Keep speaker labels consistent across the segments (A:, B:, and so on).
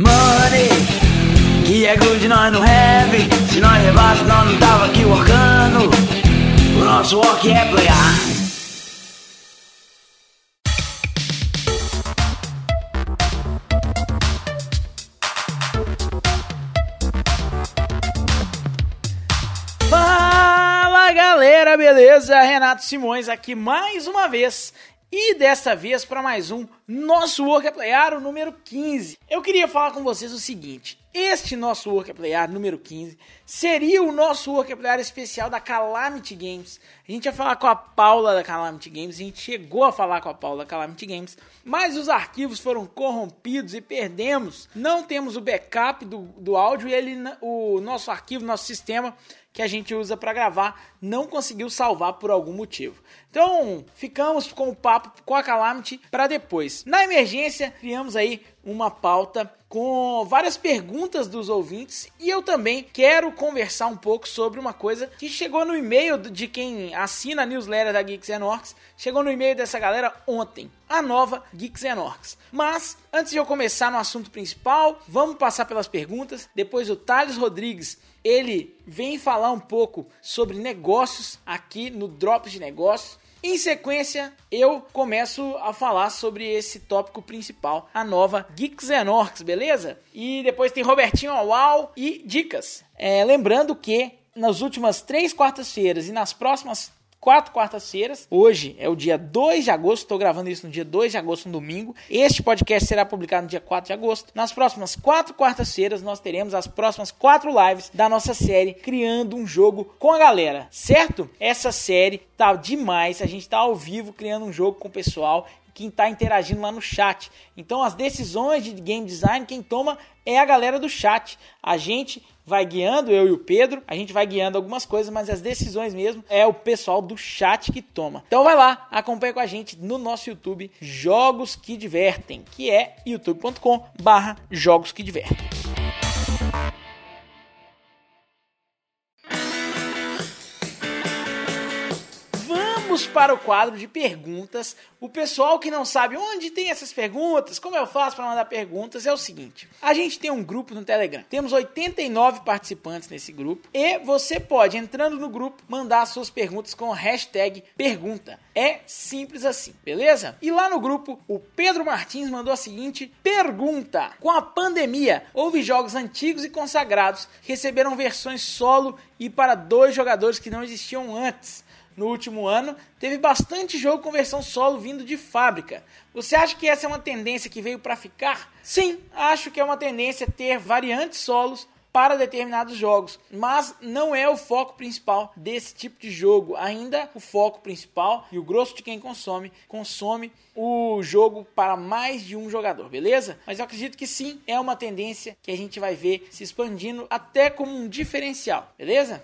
A: Money, que é good, nós não have. Se nós levasse, nós não tava aqui workando. O nosso work é playar. Fala galera, beleza? Renato Simões aqui mais uma vez e desta vez para mais um nosso Work Playar, o número 15. Eu queria falar com vocês o seguinte: este nosso Work Playar número 15 seria o nosso Work Playar especial da Calamity Games. A gente ia falar com a Paula da Calamity Games, a gente chegou a falar com a Paula da Calamity Games, mas os arquivos foram corrompidos e perdemos. Não temos o backup do, do áudio e ele, o nosso arquivo, nosso sistema que a gente usa para gravar não conseguiu salvar por algum motivo. Então, ficamos com o papo com a Calamity para depois. Na emergência, criamos aí uma pauta com várias perguntas dos ouvintes e eu também quero conversar um pouco sobre uma coisa que chegou no e-mail de quem assina a newsletter da Geeks and Orcs, chegou no e-mail dessa galera ontem, a nova Geeks and Orcs. Mas antes de eu começar no assunto principal, vamos passar pelas perguntas. Depois o Thales Rodrigues ele vem falar um pouco sobre negócios aqui no Drops de Negócios. Em sequência, eu começo a falar sobre esse tópico principal, a nova Geeks and Orcs, beleza? E depois tem Robertinho Uau e dicas. É, lembrando que nas últimas três quartas-feiras e nas próximas quatro quartas-feiras. Hoje é o dia 2 de agosto, estou gravando isso no dia 2 de agosto, um domingo. Este podcast será publicado no dia 4 de agosto. Nas próximas quatro quartas-feiras, nós teremos as próximas quatro lives da nossa série Criando um Jogo com a Galera, certo? Essa série tá demais, a gente tá ao vivo criando um jogo com o pessoal quem está interagindo lá no chat. Então, as decisões de game design, quem toma é a galera do chat. A gente vai guiando, eu e o Pedro, a gente vai guiando algumas coisas, mas as decisões mesmo é o pessoal do chat que toma. Então vai lá, acompanha com a gente no nosso YouTube Jogos que Divertem, que é youtube.com barra Jogos que Divertem. Vamos para o quadro de perguntas. O pessoal que não sabe onde tem essas perguntas, como eu faço para mandar perguntas, é o seguinte: a gente tem um grupo no Telegram. Temos 89 participantes nesse grupo e você pode, entrando no grupo, mandar suas perguntas com o hashtag pergunta. É simples assim, beleza? E lá no grupo, o Pedro Martins mandou a seguinte pergunta: Com a pandemia, houve jogos antigos e consagrados que receberam versões solo e para dois jogadores que não existiam antes no último ano, teve bastante jogo com versão solo vindo de fábrica. Você acha que essa é uma tendência que veio para ficar? Sim, acho que é uma tendência ter variantes solos para determinados jogos, mas não é o foco principal desse tipo de jogo. Ainda o foco principal e o grosso de quem consome, consome o jogo para mais de um jogador, beleza? Mas eu acredito que sim, é uma tendência que a gente vai ver se expandindo até como um diferencial, beleza?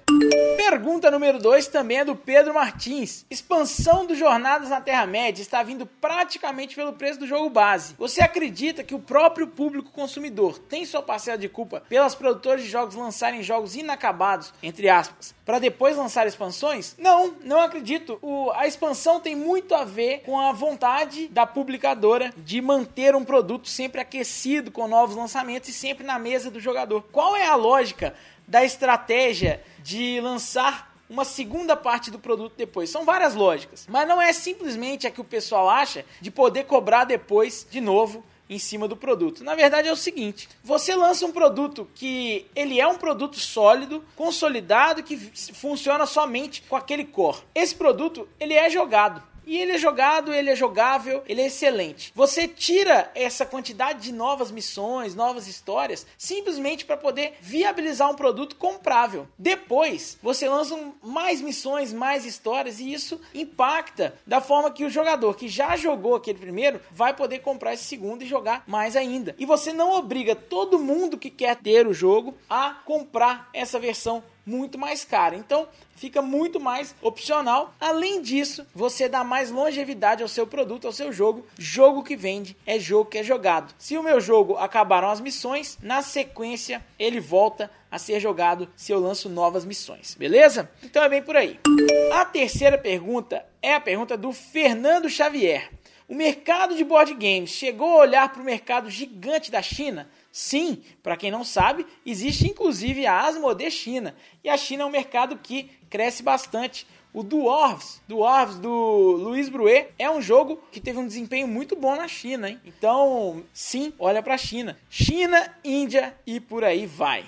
A: Pergunta número 2 também é do Pedro Martins. Expansão do Jornadas na Terra-média está vindo praticamente pelo preço do jogo base. Você acredita que o próprio público consumidor tem sua parcela de culpa pelas produtoras de jogos lançarem jogos inacabados, entre aspas, para depois lançar expansões? Não, não acredito. O, a expansão tem muito a ver com a vontade da publicadora de manter um produto sempre aquecido com novos lançamentos e sempre na mesa do jogador. Qual é a lógica da estratégia de lançar uma segunda parte do produto depois. São várias lógicas, mas não é simplesmente a que o pessoal acha de poder cobrar depois de novo em cima do produto. Na verdade é o seguinte, você lança um produto que ele é um produto sólido, consolidado que funciona somente com aquele core. Esse produto, ele é jogado. E ele é jogado, ele é jogável, ele é excelente. Você tira essa quantidade de novas missões, novas histórias, simplesmente para poder viabilizar um produto comprável. Depois, você lança mais missões, mais histórias e isso impacta da forma que o jogador que já jogou aquele primeiro vai poder comprar esse segundo e jogar mais ainda. E você não obriga todo mundo que quer ter o jogo a comprar essa versão muito mais cara. Então fica muito mais opcional. Além disso, você dá mais longevidade ao seu produto, ao seu jogo. Jogo que vende é jogo que é jogado. Se o meu jogo acabaram as missões, na sequência ele volta a ser jogado se eu lanço novas missões, beleza? Então é bem por aí. A terceira pergunta é a pergunta do Fernando Xavier. O mercado de board games chegou a olhar para o mercado gigante da China? Sim, para quem não sabe, existe inclusive a Asmodee China, e a China é um mercado que cresce bastante o Dwarves, Dwarves do Luiz Bruet, é um jogo que teve um desempenho muito bom na China, hein? Então, sim, olha para a China. China, Índia e por aí vai.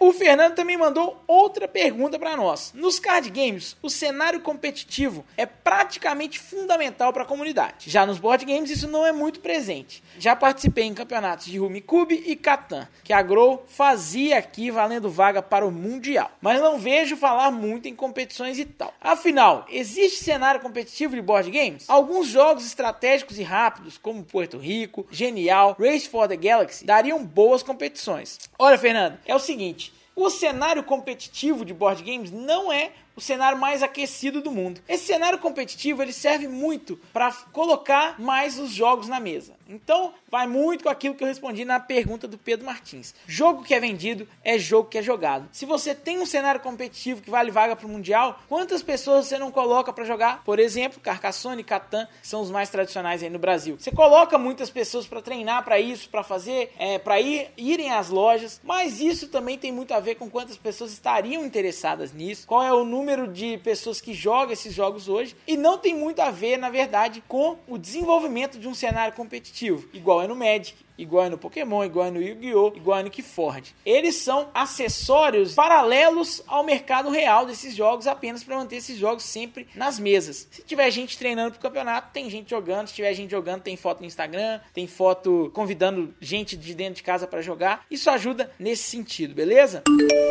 A: O Fernando também mandou outra pergunta para nós. Nos card games, o cenário competitivo é praticamente fundamental para a comunidade. Já nos board games, isso não é muito presente. Já participei em campeonatos de Rumicube e Catan, que a Grow fazia aqui valendo vaga para o Mundial. Mas não vejo falar muito em competições e tal. Afinal, existe cenário competitivo de board games? Alguns jogos estratégicos e rápidos, como Puerto Rico, Genial, Race for the Galaxy, dariam boas competições. Olha, Fernando, é o seguinte: o cenário competitivo de board games não é o cenário mais aquecido do mundo. Esse cenário competitivo ele serve muito para colocar mais os jogos na mesa. Então, vai muito com aquilo que eu respondi na pergunta do Pedro Martins. Jogo que é vendido é jogo que é jogado. Se você tem um cenário competitivo que vale vaga para o Mundial, quantas pessoas você não coloca para jogar? Por exemplo, Carcassonne e Catan são os mais tradicionais aí no Brasil. Você coloca muitas pessoas para treinar para isso, para fazer, é, para ir irem às lojas, mas isso também tem muito a ver com quantas pessoas estariam interessadas nisso, qual é o número de pessoas que jogam esses jogos hoje, e não tem muito a ver, na verdade, com o desenvolvimento de um cenário competitivo, igual é no Magic, igual no Pokémon, igual no Yu-Gi-Oh!, igual no Keyforge. Eles são acessórios paralelos ao mercado real desses jogos, apenas para manter esses jogos sempre nas mesas. Se tiver gente treinando pro campeonato, tem gente jogando. Se tiver gente jogando, tem foto no Instagram, tem foto convidando gente de dentro de casa para jogar. Isso ajuda nesse sentido, beleza?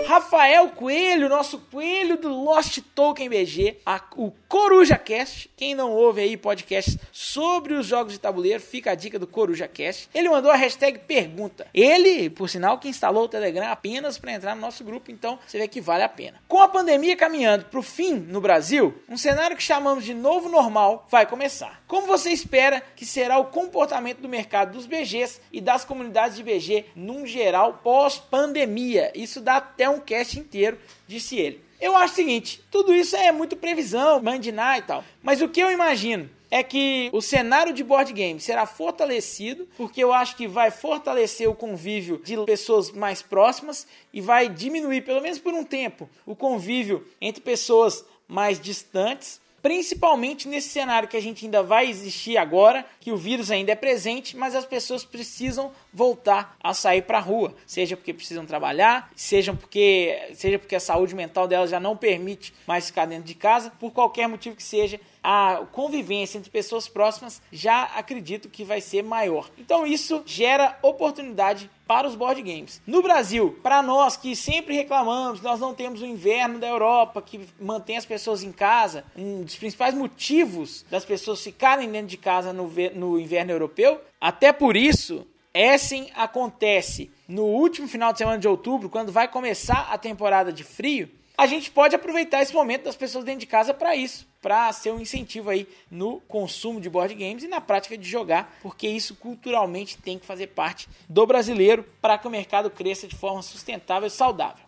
A: Rafael Coelho, nosso coelho do Lost Token BG, a, o Coruja Cast. Quem não ouve aí podcast sobre os jogos de tabuleiro, fica a dica do Coruja Cast. Ele mandou a hashtag pergunta. Ele, por sinal, que instalou o Telegram apenas para entrar no nosso grupo, então você vê que vale a pena. Com a pandemia caminhando para o fim no Brasil, um cenário que chamamos de novo normal vai começar. Como você espera que será o comportamento do mercado dos BGs e das comunidades de BG num geral pós-pandemia? Isso dá até um cast inteiro, disse ele. Eu acho o seguinte, tudo isso é muito previsão, mandinar e tal. Mas o que eu imagino é que o cenário de board game será fortalecido, porque eu acho que vai fortalecer o convívio de pessoas mais próximas e vai diminuir, pelo menos por um tempo, o convívio entre pessoas mais distantes principalmente nesse cenário que a gente ainda vai existir agora, que o vírus ainda é presente, mas as pessoas precisam voltar a sair para a rua, seja porque precisam trabalhar, seja porque, seja porque a saúde mental delas já não permite mais ficar dentro de casa, por qualquer motivo que seja, a convivência entre pessoas próximas já acredito que vai ser maior. Então isso gera oportunidade para os board games. No Brasil, para nós que sempre reclamamos, nós não temos o inverno da Europa que mantém as pessoas em casa, um dos principais motivos das pessoas ficarem dentro de casa no, no inverno europeu, até por isso Essen acontece no último final de semana de outubro, quando vai começar a temporada de frio. A gente pode aproveitar esse momento das pessoas dentro de casa para isso para ser um incentivo aí no consumo de board games e na prática de jogar, porque isso culturalmente tem que fazer parte do brasileiro para que o mercado cresça de forma sustentável e saudável.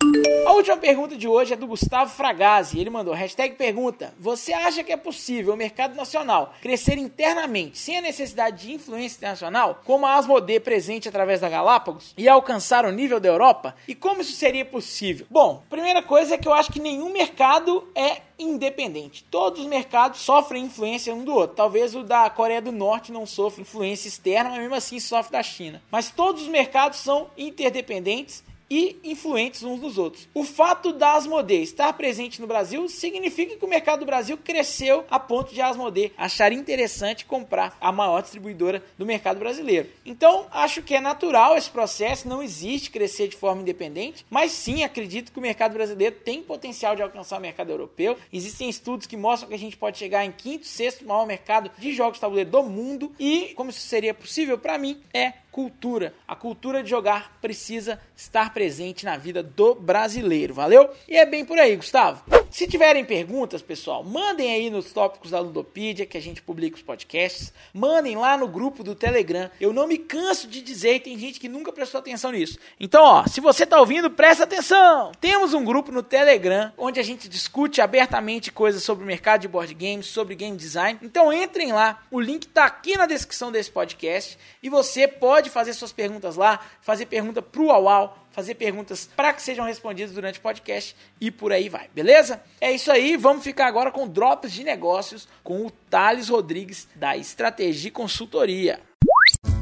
A: A última pergunta de hoje é do Gustavo Fragazzi. Ele mandou hashtag pergunta: Você acha que é possível o mercado nacional crescer internamente sem a necessidade de influência internacional, como a Asmodee presente através da Galápagos, e alcançar o nível da Europa? E como isso seria possível? Bom, primeira coisa é que eu acho que nenhum mercado é independente. Todos os mercados sofrem influência um do outro. Talvez o da Coreia do Norte não sofra influência externa, mas mesmo assim sofre da China. Mas todos os mercados são interdependentes e influentes uns dos outros. O fato da Asmodee estar presente no Brasil significa que o mercado do Brasil cresceu a ponto de a Asmodee achar interessante comprar a maior distribuidora do mercado brasileiro. Então, acho que é natural esse processo, não existe crescer de forma independente, mas sim acredito que o mercado brasileiro tem potencial de alcançar o mercado europeu. Existem estudos que mostram que a gente pode chegar em quinto, sexto maior mercado de jogos de tabuleiro do mundo e como isso seria possível para mim é cultura. A cultura de jogar precisa estar presente na vida do brasileiro, valeu? E é bem por aí, Gustavo. Se tiverem perguntas, pessoal, mandem aí nos tópicos da Ludopedia, que a gente publica os podcasts. Mandem lá no grupo do Telegram. Eu não me canso de dizer, e tem gente que nunca prestou atenção nisso. Então, ó, se você tá ouvindo, presta atenção! Temos um grupo no Telegram onde a gente discute abertamente coisas sobre o mercado de board games, sobre game design. Então entrem lá, o link tá aqui na descrição desse podcast e você pode fazer suas perguntas lá, fazer pergunta pro Uau fazer perguntas para que sejam respondidas durante o podcast e por aí vai, beleza? É isso aí, vamos ficar agora com drops de negócios com o Thales Rodrigues da Estratégia Consultoria.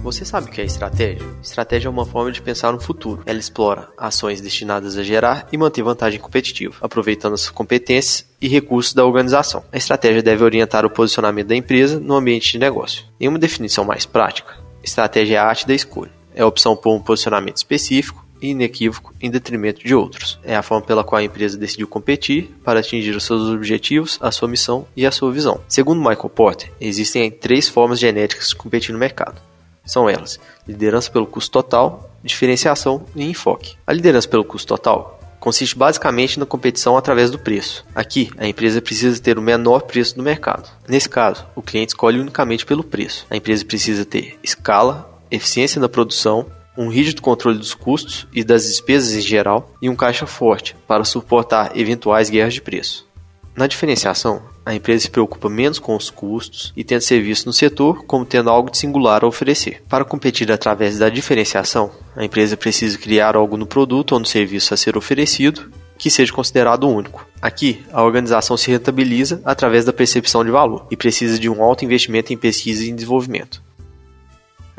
B: Você sabe o que é estratégia? Estratégia é uma forma de pensar no futuro. Ela explora ações destinadas a gerar e manter vantagem competitiva, aproveitando as competências e recursos da organização. A estratégia deve orientar o posicionamento da empresa no ambiente de negócio. Em uma definição mais prática, estratégia é a arte da escolha. É a opção por um posicionamento específico inequívoco em detrimento de outros. É a forma pela qual a empresa decidiu competir para atingir os seus objetivos, a sua missão e a sua visão. Segundo Michael Porter, existem três formas genéticas de competir no mercado. São elas: liderança pelo custo total, diferenciação e enfoque. A liderança pelo custo total consiste basicamente na competição através do preço. Aqui, a empresa precisa ter o menor preço do mercado. Nesse caso, o cliente escolhe unicamente pelo preço. A empresa precisa ter escala, eficiência na produção, um rígido controle dos custos e das despesas em geral e um caixa forte para suportar eventuais guerras de preço. Na diferenciação, a empresa se preocupa menos com os custos e tenta ser vista no setor como tendo algo de singular a oferecer. Para competir através da diferenciação, a empresa precisa criar algo no produto ou no serviço a ser oferecido que seja considerado único. Aqui, a organização se rentabiliza através da percepção de valor e precisa de um alto investimento em pesquisa e desenvolvimento.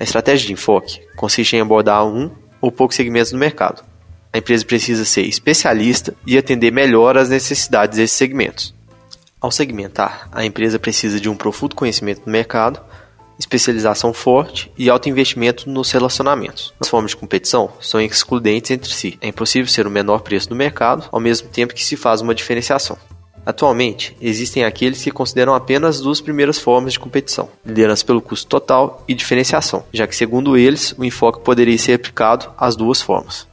B: A estratégia de enfoque consiste em abordar um ou poucos segmentos do mercado. A empresa precisa ser especialista e atender melhor às necessidades desses segmentos. Ao segmentar, a empresa precisa de um profundo conhecimento do mercado, especialização forte e alto investimento nos relacionamentos. As formas de competição são excludentes entre si. É impossível ser o menor preço do mercado, ao mesmo tempo que se faz uma diferenciação. Atualmente, existem aqueles que consideram apenas as duas primeiras formas de competição, liderança pelo custo total e diferenciação, já que, segundo eles, o enfoque poderia ser aplicado às duas formas.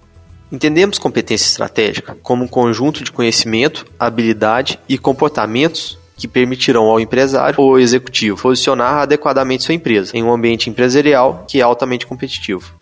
B: Entendemos competência estratégica como um conjunto de conhecimento, habilidade e comportamentos que permitirão ao empresário ou executivo posicionar adequadamente sua empresa em um ambiente empresarial que é altamente competitivo.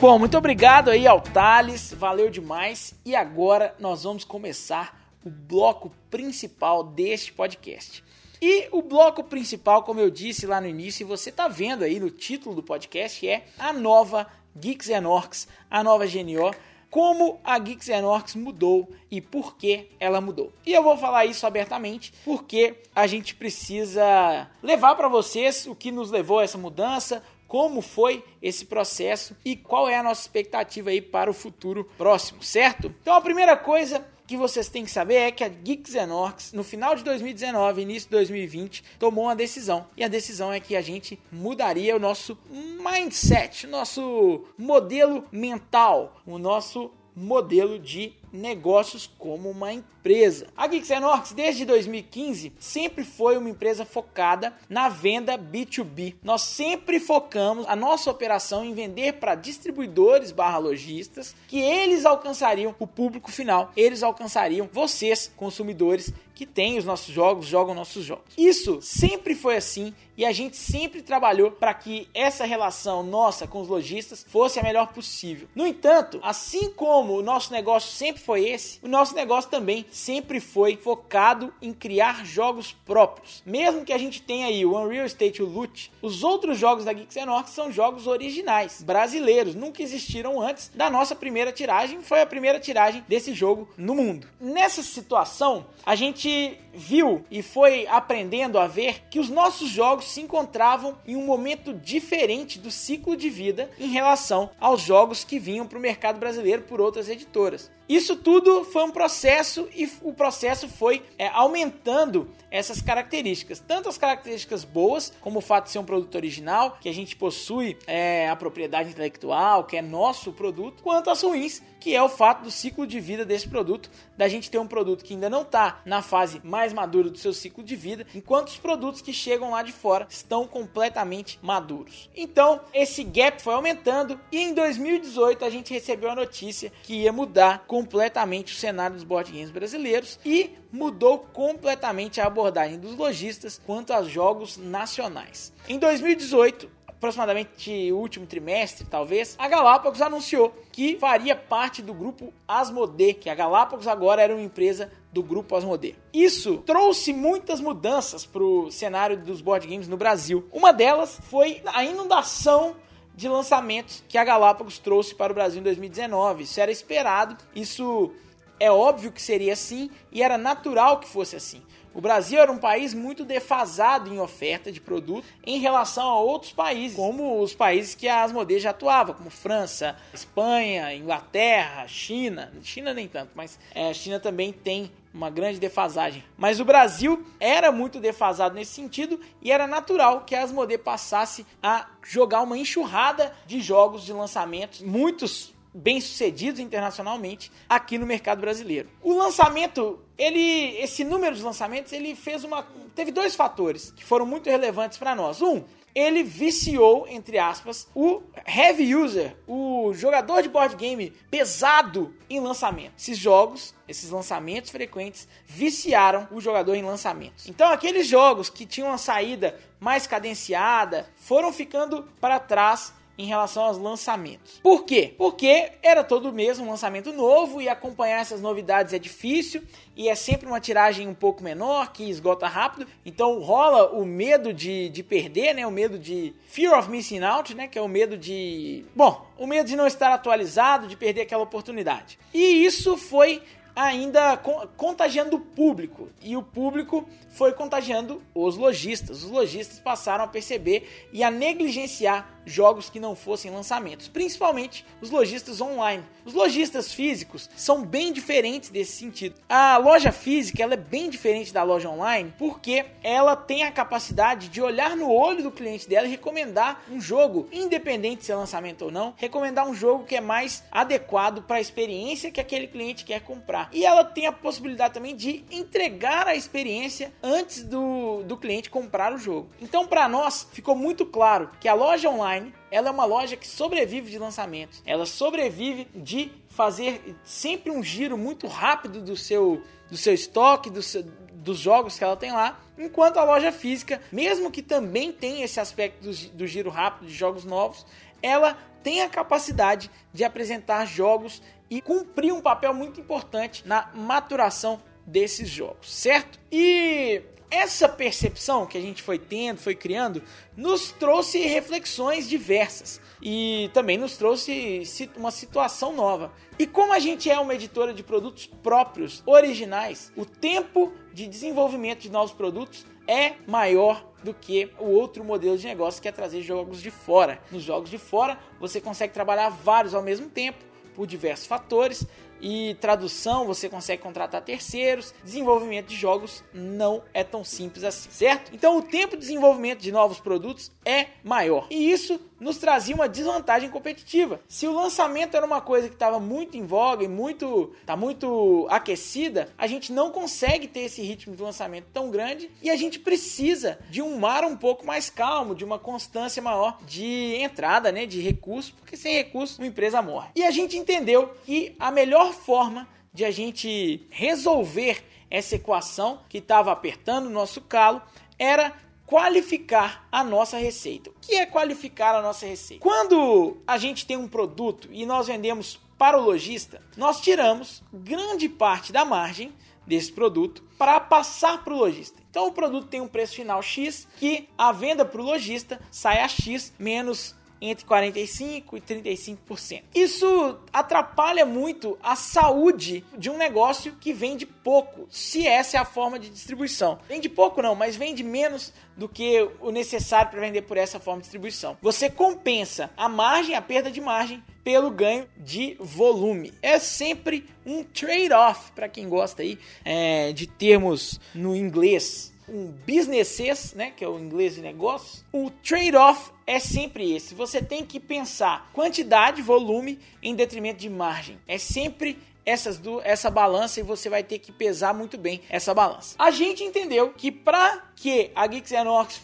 A: Bom, muito obrigado aí ao Thales, valeu demais. E agora nós vamos começar o bloco principal deste podcast. E o bloco principal, como eu disse lá no início, e você está vendo aí no título do podcast, é a nova Geeks and Orcs, a nova GNO, como a Geeks and Orcs mudou e por que ela mudou. E eu vou falar isso abertamente porque a gente precisa levar para vocês o que nos levou a essa mudança, como foi esse processo e qual é a nossa expectativa aí para o futuro próximo, certo? Então a primeira coisa que vocês têm que saber é que a Geeks Orcs, no final de 2019, início de 2020, tomou uma decisão. E a decisão é que a gente mudaria o nosso mindset, o nosso modelo mental, o nosso modelo de negócios como uma empresa. A Geeks desde 2015, sempre foi uma empresa focada na venda B2B. Nós sempre focamos a nossa operação em vender para distribuidores barra lojistas, que eles alcançariam o público final, eles alcançariam vocês, consumidores, que têm os nossos jogos, jogam nossos jogos. Isso sempre foi assim e a gente sempre trabalhou para que essa relação nossa com os lojistas fosse a melhor possível. No entanto, assim como o nosso negócio sempre foi esse, o nosso negócio também sempre foi focado em criar jogos próprios. Mesmo que a gente tenha aí o Unreal Estate o Loot, os outros jogos da Geeks North são jogos originais, brasileiros, nunca existiram antes da nossa primeira tiragem, foi a primeira tiragem desse jogo no mundo. Nessa situação, a gente viu e foi aprendendo a ver que os nossos jogos se encontravam em um momento diferente do ciclo de vida em relação aos jogos que vinham para o mercado brasileiro por outras editoras. Isso tudo foi um processo e o processo foi é, aumentando essas características. Tanto as características boas, como o fato de ser um produto original, que a gente possui é, a propriedade intelectual, que é nosso produto, quanto as ruins, que é o fato do ciclo de vida desse produto, da gente ter um produto que ainda não está na fase mais madura do seu ciclo de vida, enquanto os produtos que chegam lá de fora estão completamente maduros. Então, esse gap foi aumentando e em 2018 a gente recebeu a notícia que ia mudar com completamente o cenário dos board games brasileiros e mudou completamente a abordagem dos lojistas quanto aos jogos nacionais. Em 2018, aproximadamente último trimestre, talvez, a Galápagos anunciou que faria parte do grupo Asmodee, que a Galápagos agora era uma empresa do grupo Asmodee. Isso trouxe muitas mudanças para o cenário dos board games no Brasil. Uma delas foi a inundação de lançamentos que a Galápagos trouxe para o Brasil em 2019. Isso era esperado, isso é óbvio que seria assim e era natural que fosse assim. O Brasil era um país muito defasado em oferta de produto em relação a outros países, como os países que a Asmodee já atuava, como França, Espanha, Inglaterra, China. China nem tanto, mas é, a China também tem uma grande defasagem. Mas o Brasil era muito defasado nesse sentido e era natural que a Asmodee passasse a jogar uma enxurrada de jogos de lançamentos, muitos bem-sucedidos internacionalmente aqui no mercado brasileiro. O lançamento, ele, esse número de lançamentos, ele fez uma, teve dois fatores que foram muito relevantes para nós. Um, ele viciou, entre aspas, o heavy user, o jogador de board game pesado em lançamento. Esses jogos, esses lançamentos frequentes, viciaram o jogador em lançamentos. Então, aqueles jogos que tinham uma saída mais cadenciada foram ficando para trás em relação aos lançamentos. Por quê? Porque era todo mês um lançamento novo e acompanhar essas novidades é difícil e é sempre uma tiragem um pouco menor que esgota rápido. Então rola o medo de, de perder, né? O medo de fear of missing out, né? Que é o medo de, bom, o medo de não estar atualizado, de perder aquela oportunidade. E isso foi ainda contagiando o público. E o público foi contagiando os lojistas. Os lojistas passaram a perceber e a negligenciar jogos que não fossem lançamentos, principalmente os lojistas online. Os lojistas físicos são bem diferentes desse sentido. A loja física ela é bem diferente da loja online porque ela tem a capacidade de olhar no olho do cliente dela e recomendar um jogo, independente se é lançamento ou não, recomendar um jogo que é mais adequado para a experiência que aquele cliente quer comprar. E ela tem a possibilidade também de entregar a experiência antes do, do cliente comprar o jogo. Então, para nós, ficou muito claro que a loja online ela é uma loja que sobrevive de lançamentos. Ela sobrevive de fazer sempre um giro muito rápido do seu, do seu estoque, do seu, dos jogos que ela tem lá. Enquanto a loja física, mesmo que também tem esse aspecto do, do giro rápido de jogos novos, ela tem a capacidade de apresentar jogos e cumprir um papel muito importante na maturação desses jogos, certo? E essa percepção que a gente foi tendo, foi criando, nos trouxe reflexões diversas e também nos trouxe uma situação nova. E como a gente é uma editora de produtos próprios, originais, o tempo de desenvolvimento de novos produtos é maior do que o outro modelo de negócio que é trazer jogos de fora. Nos jogos de fora, você consegue trabalhar vários ao mesmo tempo por diversos fatores e tradução você consegue contratar terceiros. Desenvolvimento de jogos não é tão simples assim, certo? Então o tempo de desenvolvimento de novos produtos é maior e isso nos trazia uma desvantagem competitiva. Se o lançamento era uma coisa que estava muito em voga e muito tá muito aquecida, a gente não consegue ter esse ritmo de lançamento tão grande e a gente precisa de um mar um pouco mais calmo, de uma constância maior de entrada, né, de recursos, porque sem recursos uma empresa morre. E a gente entendeu que a melhor forma de a gente resolver essa equação que estava apertando o nosso calo era qualificar a nossa receita. O que é qualificar a nossa receita? Quando a gente tem um produto e nós vendemos para o lojista, nós tiramos grande parte da margem desse produto para passar para o lojista. Então o produto tem um preço final X que a venda para o lojista sai a X menos entre 45% e 35%. Isso atrapalha muito a saúde de um negócio que vende pouco, se essa é a forma de distribuição. Vende pouco não, mas vende menos do que o necessário para vender por essa forma de distribuição. Você compensa a margem, a perda de margem, pelo ganho de volume. É sempre um trade-off para quem gosta aí é, de termos no inglês um business, né, que é o inglês de negócios, o trade-off é sempre esse. Você tem que pensar quantidade, volume em detrimento de margem. É sempre essas essa balança e você vai ter que pesar muito bem essa balança. A gente entendeu que para que a Geeks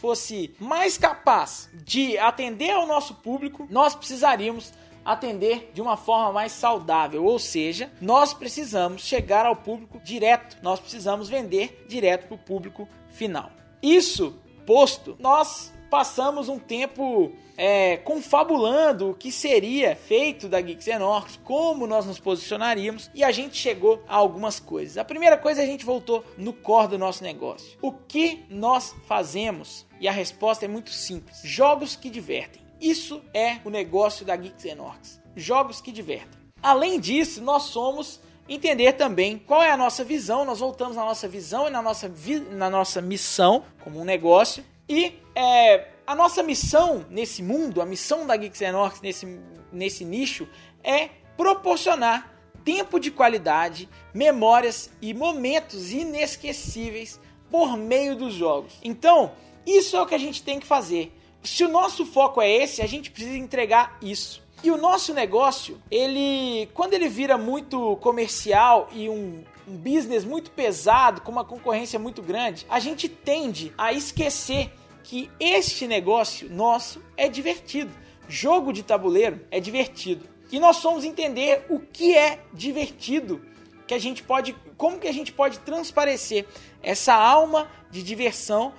A: fosse mais capaz de atender ao nosso público, nós precisaríamos atender de uma forma mais saudável, ou seja, nós precisamos chegar ao público direto, nós precisamos vender direto para o público final. Isso posto, nós passamos um tempo é, confabulando o que seria feito da Geeks Orcs, como nós nos posicionaríamos, e a gente chegou a algumas coisas. A primeira coisa, a gente voltou no core do nosso negócio. O que nós fazemos? E a resposta é muito simples: jogos que divertem. Isso é o negócio da Geeks Orcs. Jogos que divertem. Além disso, nós somos entender também qual é a nossa visão. Nós voltamos na nossa visão e na nossa, na nossa missão como um negócio e é, a nossa missão nesse mundo, a missão da Geeks Orcs nesse, nesse nicho, é proporcionar tempo de qualidade, memórias e momentos inesquecíveis por meio dos jogos. Então, isso é o que a gente tem que fazer. Se o nosso foco é esse, a gente precisa entregar isso. E o nosso negócio, ele, quando ele vira muito comercial e um, um business muito pesado, com uma concorrência muito grande, a gente tende a esquecer que este negócio nosso é divertido. Jogo de tabuleiro é divertido. E nós somos entender o que é divertido, que a gente pode, como que a gente pode transparecer essa alma de diversão,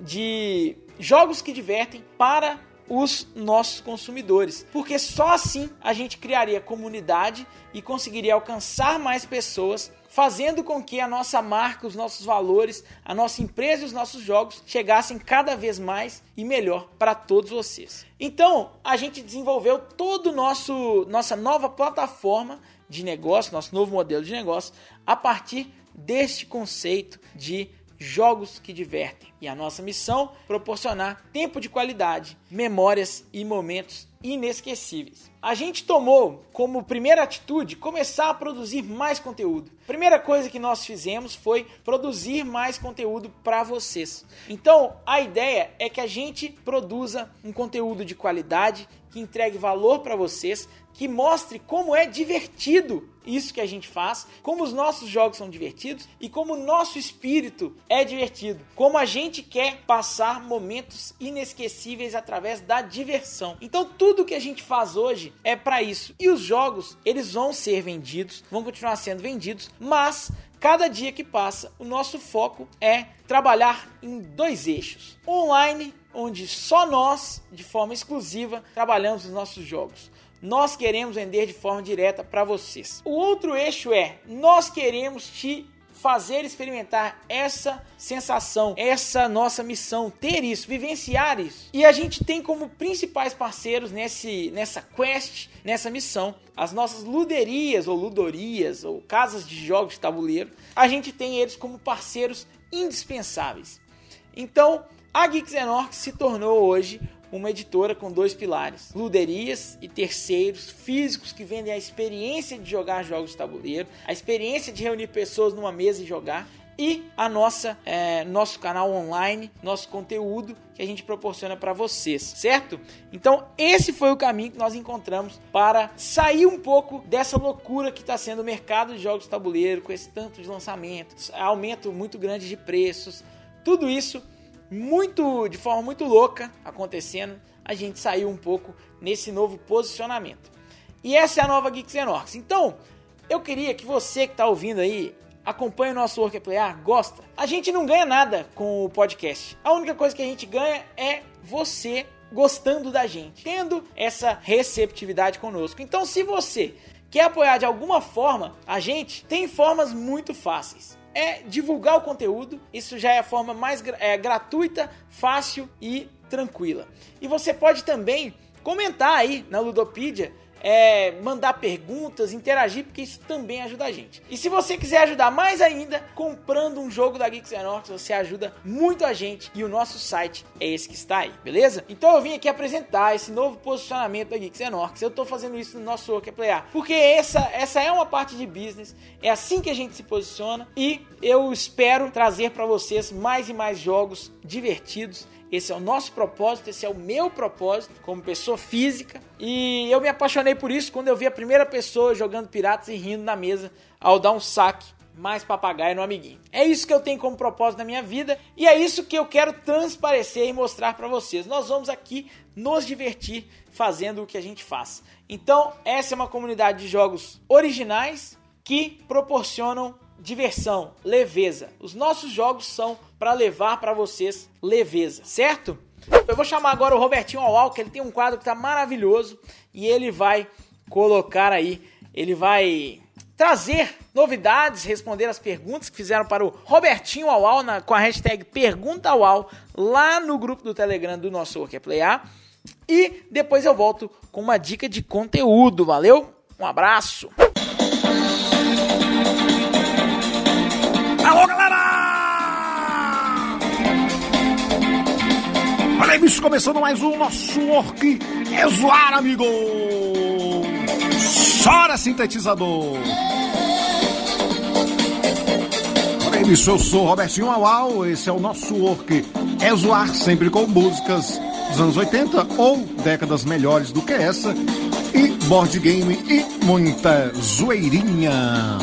A: de jogos que divertem para os nossos consumidores, porque só assim a gente criaria comunidade e conseguiria alcançar mais pessoas fazendo com que a nossa marca, os nossos valores, a nossa empresa e os nossos jogos chegassem cada vez mais e melhor para todos vocês. Então, a gente desenvolveu todo nosso nossa nova plataforma de negócio, nosso novo modelo de negócio a partir deste conceito de jogos que divertem. E a nossa missão proporcionar tempo de qualidade, memórias e momentos inesquecíveis. A gente tomou como primeira atitude começar a produzir mais conteúdo. Primeira coisa que nós fizemos foi produzir mais conteúdo para vocês. Então, a ideia é que a gente produza um conteúdo de qualidade que entregue valor para vocês, que mostre como é divertido isso que a gente faz, como os nossos jogos são divertidos e como o nosso espírito é divertido, como a gente quer passar momentos inesquecíveis através da diversão. Então tudo que a gente faz hoje é para isso. E os jogos, eles vão ser vendidos, vão continuar sendo vendidos, mas cada dia que passa, o nosso foco é trabalhar em dois eixos: online, onde só nós, de forma exclusiva, trabalhamos os nossos jogos nós queremos vender de forma direta para vocês. O outro eixo é nós queremos te fazer experimentar essa sensação, essa nossa missão, ter isso, vivenciar isso. E a gente tem como principais parceiros nesse, nessa quest, nessa missão, as nossas luderias ou ludorias ou casas de jogos de tabuleiro. A gente tem eles como parceiros indispensáveis. Então, a Geeks Orcs se tornou hoje uma editora com dois pilares: luderias e terceiros físicos que vendem a experiência de jogar jogos de tabuleiro, a experiência de reunir pessoas numa mesa e jogar. E a nossa é, nosso canal online, nosso conteúdo que a gente proporciona para vocês, certo? Então esse foi o caminho que nós encontramos para sair um pouco dessa loucura que está sendo o mercado de jogos de tabuleiro, com esse tanto de lançamentos, aumento muito grande de preços, tudo isso muito de forma muito louca acontecendo, a gente saiu um pouco nesse novo posicionamento. E essa é a nova Geeks Orcs. Então, eu queria que você que está ouvindo aí acompanhe o nosso Work Player, gosta. A gente não ganha nada com o podcast. A única coisa que a gente ganha é você gostando da gente, tendo essa receptividade conosco. Então, se você quer apoiar de alguma forma a gente, tem formas muito fáceis é divulgar o conteúdo. Isso já é a forma mais é, gratuita, fácil e tranquila. E você pode também comentar aí na Ludopedia é, mandar perguntas, interagir, porque isso também ajuda a gente. E se você quiser ajudar mais ainda, comprando um jogo da Geeks Orcs, você ajuda muito a gente e o nosso site é esse que está aí, beleza? Então eu vim aqui apresentar esse novo posicionamento da Geeks Orcs. Eu estou fazendo isso no nosso Work Player, porque essa, essa é uma parte de business, é assim que a gente se posiciona e eu espero trazer para vocês mais e mais jogos divertidos esse é o nosso propósito, esse é o meu propósito como pessoa física. E eu me apaixonei por isso quando eu vi a primeira pessoa jogando piratas e rindo na mesa ao dar um saque mais papagaio no amiguinho. É isso que eu tenho como propósito na minha vida e é isso que eu quero transparecer e mostrar para vocês. Nós vamos aqui nos divertir fazendo o que a gente faz. Então, essa é uma comunidade de jogos originais que proporcionam diversão, leveza. Os nossos jogos são para levar para vocês leveza, certo? Eu vou chamar agora o Robertinho Aual, que ele tem um quadro que tá maravilhoso e ele vai colocar aí, ele vai trazer novidades, responder as perguntas que fizeram para o Robertinho Aual na, com a hashtag Pergunta Aual lá no grupo do Telegram do nosso Workplay E depois eu volto com uma dica de conteúdo, valeu? Um abraço!
C: Alô, bicho, começando mais um nosso Orc é zoar, amigo! Chora, sintetizador! Olha bicho, eu sou Robertinho Auau, esse é o nosso Orc é zoar, sempre com músicas dos anos 80 ou décadas melhores do que essa, e board game e muita zoeirinha.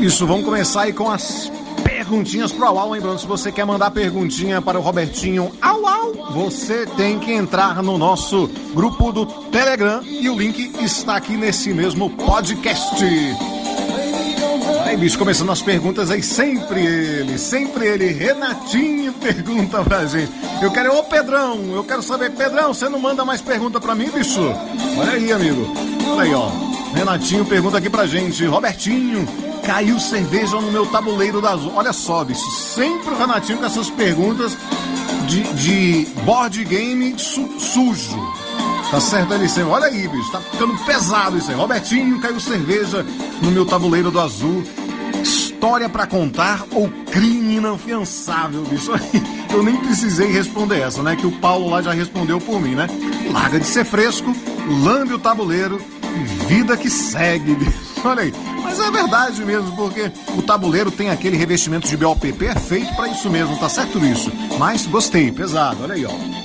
C: Isso, vamos começar aí com as perguntinhas pro Auau. Lembrando, se você quer mandar perguntinha para o Robertinho Auau, você tem que entrar no nosso grupo do Telegram e o link está aqui nesse mesmo podcast. Aí, bicho, começando as perguntas aí, sempre ele, sempre ele, Renatinho pergunta pra gente. Eu quero, ô Pedrão, eu quero saber, Pedrão, você não manda mais pergunta pra mim, bicho? Olha aí, amigo. Olha aí, ó. Renatinho pergunta aqui pra gente, Robertinho, caiu cerveja no meu tabuleiro das. Olha só, bicho, sempre o Renatinho com essas perguntas de, de board game su, sujo. Tá certo, LC? Olha aí, bicho, tá ficando pesado isso aí. Robertinho, caiu cerveja no meu tabuleiro do azul. História para contar ou crime inafiançável, bicho? Eu nem precisei responder essa, né? Que o Paulo lá já respondeu por mim, né? Larga de ser fresco, lambe o tabuleiro e vida que segue, bicho. Olha aí. Mas é verdade mesmo, porque o tabuleiro tem aquele revestimento de BOPP, é feito para isso mesmo, tá certo isso? Mas gostei, pesado, olha aí, ó.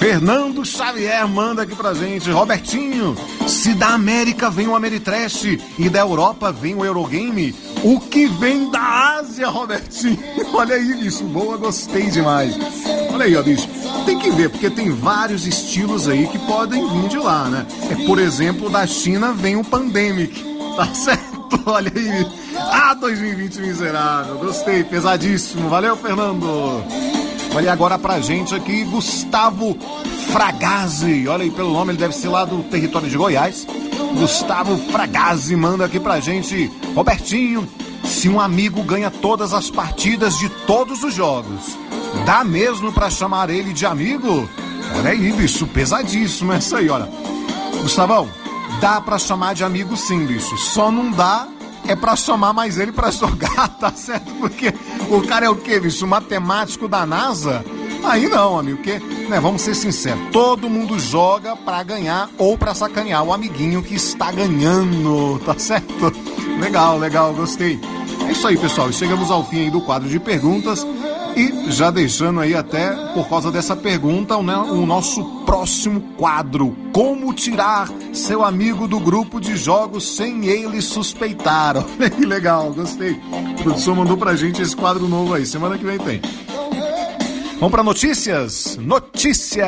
C: Fernando Xavier manda aqui pra gente. Robertinho, se da América vem o Ameritrash e da Europa vem o Eurogame, o que vem da Ásia, Robertinho? Olha aí, bicho. Boa, gostei demais. Olha aí, ó, bicho. Tem que ver, porque tem vários estilos aí que podem vir de lá, né? É, por exemplo, da China vem o Pandemic. Tá certo? Olha aí. Ah, 2020 miserável. Gostei, pesadíssimo. Valeu, Fernando. Olha agora pra gente aqui, Gustavo Fragazzi. Olha aí pelo nome, ele deve ser lá do território de Goiás. Gustavo Fragazzi manda aqui pra gente, Robertinho, se um amigo ganha todas as partidas de todos os jogos, dá mesmo pra chamar ele de amigo? Olha aí, bicho, pesadíssimo essa aí, olha. Gustavão, dá pra chamar de amigo sim, bicho. Só não dá é pra chamar mais ele pra jogar, tá certo? Porque o cara é o quê, bicho? Matemático da NASA? Aí não, amigo, porque, né, vamos ser sinceros, todo mundo joga pra ganhar ou pra sacanear o amiguinho que está ganhando, tá certo? Legal, legal, gostei. É isso aí, pessoal, chegamos ao fim do quadro de perguntas. E já deixando aí até por causa dessa pergunta, né, o nosso próximo quadro: Como tirar seu amigo do grupo de jogos sem ele suspeitar? Que legal, gostei. O produção mandou pra gente esse quadro novo aí, semana que vem tem. Vamos para notícias? Notícias!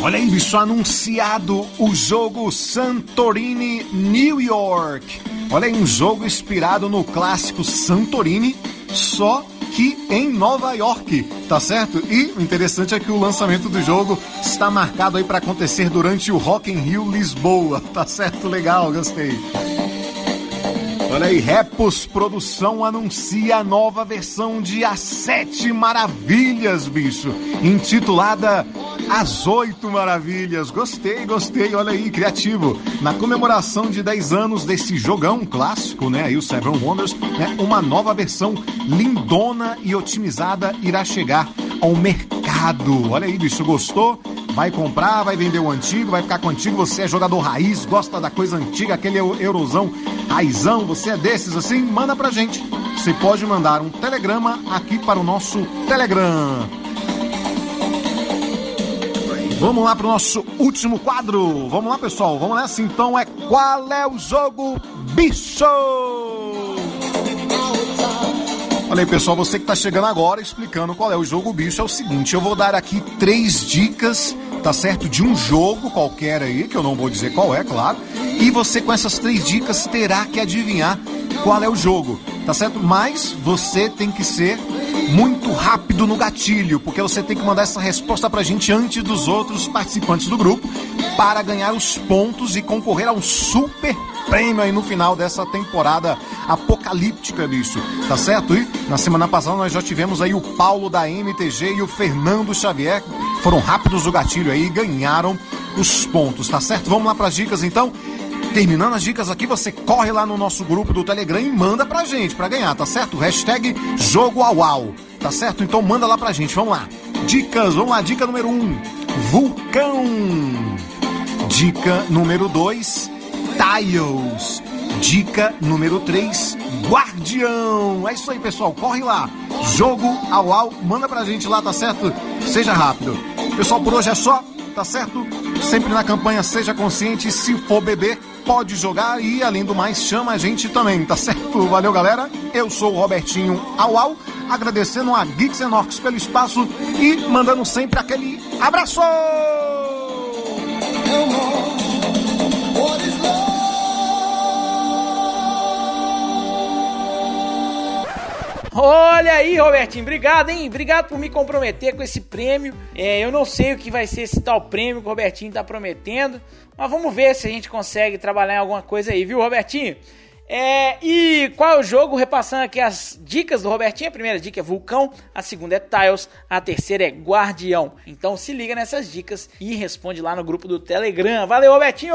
C: Olha aí, bicho, anunciado o jogo Santorini New York. Olha aí, um jogo inspirado no clássico Santorini, só que em Nova York, tá certo? E o interessante é que o lançamento do jogo está marcado aí para acontecer durante o Rock in Rio Lisboa, tá certo? Legal, gostei. Olha aí, Repos Produção anuncia a nova versão de As Sete Maravilhas, bicho, intitulada As Oito Maravilhas. Gostei, gostei, olha aí, criativo. Na comemoração de 10 anos desse jogão clássico, né, aí o Seven Wonders, né, uma nova versão lindona e otimizada irá chegar ao mercado. Olha aí, bicho, gostou? Vai comprar, vai vender o antigo, vai ficar contigo. Você é jogador raiz, gosta da coisa antiga, aquele eurozão raizão. Você é desses assim? Manda pra gente. Você pode mandar um telegrama aqui para o nosso Telegram. Vamos lá pro nosso último quadro. Vamos lá, pessoal. Vamos nessa então. É qual é o jogo bicho? Olha aí, pessoal, você que tá chegando agora explicando qual é o jogo bicho, é o seguinte, eu vou dar aqui três dicas, tá certo? De um jogo qualquer aí, que eu não vou dizer qual é, claro. E você com essas três dicas terá que adivinhar qual é o jogo, tá certo? Mas você tem que ser muito rápido no gatilho, porque você tem que mandar essa resposta pra gente antes dos outros participantes do grupo para ganhar os pontos e concorrer ao super prêmio aí no final dessa temporada apocalíptica disso, tá certo? E na semana passada nós já tivemos aí o Paulo da MTG e o Fernando Xavier, foram rápidos o gatilho aí e ganharam os pontos, tá certo? Vamos lá para as dicas então. Terminando as dicas aqui, você corre lá no nosso grupo do Telegram e manda pra gente pra ganhar, tá certo? Hashtag Jogo Au tá certo? Então manda lá pra gente, vamos lá. Dicas, vamos lá, dica número 1, um, Vulcão. Dica número 2, Tiles. Dica número 3, Guardião. É isso aí, pessoal. Corre lá. Jogo ao. Manda pra gente lá, tá certo? Seja rápido. Pessoal, por hoje é só, tá certo? Sempre na campanha Seja Consciente. Se for beber, pode jogar. E além do mais, chama a gente também, tá certo? Valeu, galera. Eu sou o Robertinho Au Au. Agradecendo a Geeks Enox pelo espaço e mandando sempre aquele abraço!
A: Olha aí, Robertinho, obrigado, hein? Obrigado por me comprometer com esse prêmio. É, eu não sei o que vai ser esse tal prêmio que o Robertinho tá prometendo, mas vamos ver se a gente consegue trabalhar em alguma coisa aí, viu, Robertinho? É, e qual é o jogo? Repassando aqui as dicas do Robertinho. A primeira dica é Vulcão, a segunda é Tiles, a terceira é Guardião. Então se liga nessas dicas e responde lá no grupo do Telegram. Valeu, Robertinho!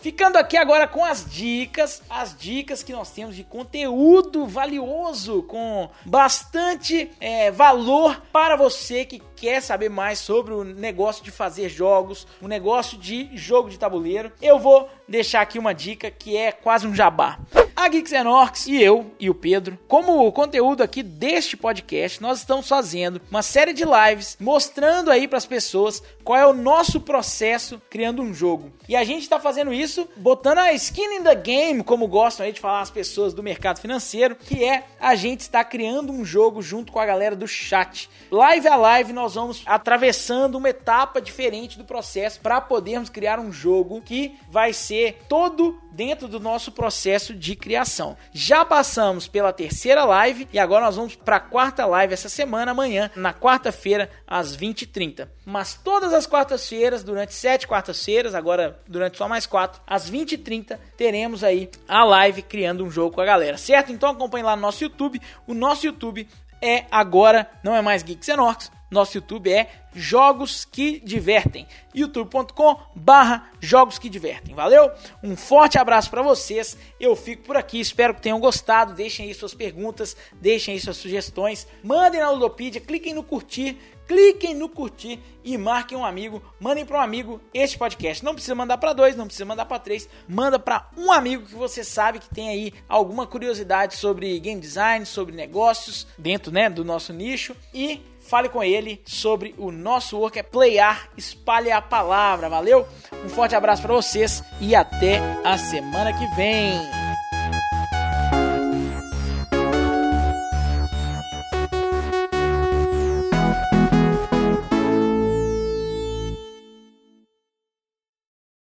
A: Ficando aqui agora com as dicas, as dicas que nós temos de conteúdo valioso, com bastante é, valor para você que quer saber mais sobre o negócio de fazer jogos, o negócio de jogo de tabuleiro. Eu vou deixar aqui uma dica que é quase um jabá. A Geeks Orcs e eu e o Pedro, como conteúdo aqui deste podcast, nós estamos fazendo uma série de lives mostrando aí para as pessoas qual é o nosso processo criando um jogo. E a gente está fazendo isso botando a skin in the game, como gostam aí de falar as pessoas do mercado financeiro, que é a gente está criando um jogo junto com a galera do chat. Live a live nós vamos atravessando uma etapa diferente do processo para podermos criar um jogo que vai ser todo dentro do nosso processo de criação. Já passamos pela terceira live e agora nós vamos para a quarta live essa semana, amanhã, na quarta-feira, às 20h30. Mas todas as quartas-feiras, durante sete quartas-feiras, agora durante só mais quatro, às 20h30, teremos aí a live criando um jogo com a galera, certo? Então acompanhe lá no nosso YouTube. O nosso YouTube é agora, não é mais Geeks and Orcs, nosso YouTube é Jogos que Divertem. youtube.com barra Jogos que Divertem. Valeu? Um forte abraço para vocês. Eu fico por aqui. Espero que tenham gostado. Deixem aí suas perguntas, deixem aí suas sugestões. Mandem na Ludopedia, cliquem no curtir, cliquem no curtir e marquem um amigo, mandem para um amigo este podcast. Não precisa mandar para dois, não precisa mandar para três, manda para um amigo que você sabe que tem aí alguma curiosidade sobre game design, sobre negócios dentro, né, do nosso nicho e fale com ele sobre o nosso work é playar, espalhe a palavra, valeu? Um forte abraço para vocês e até a semana que vem.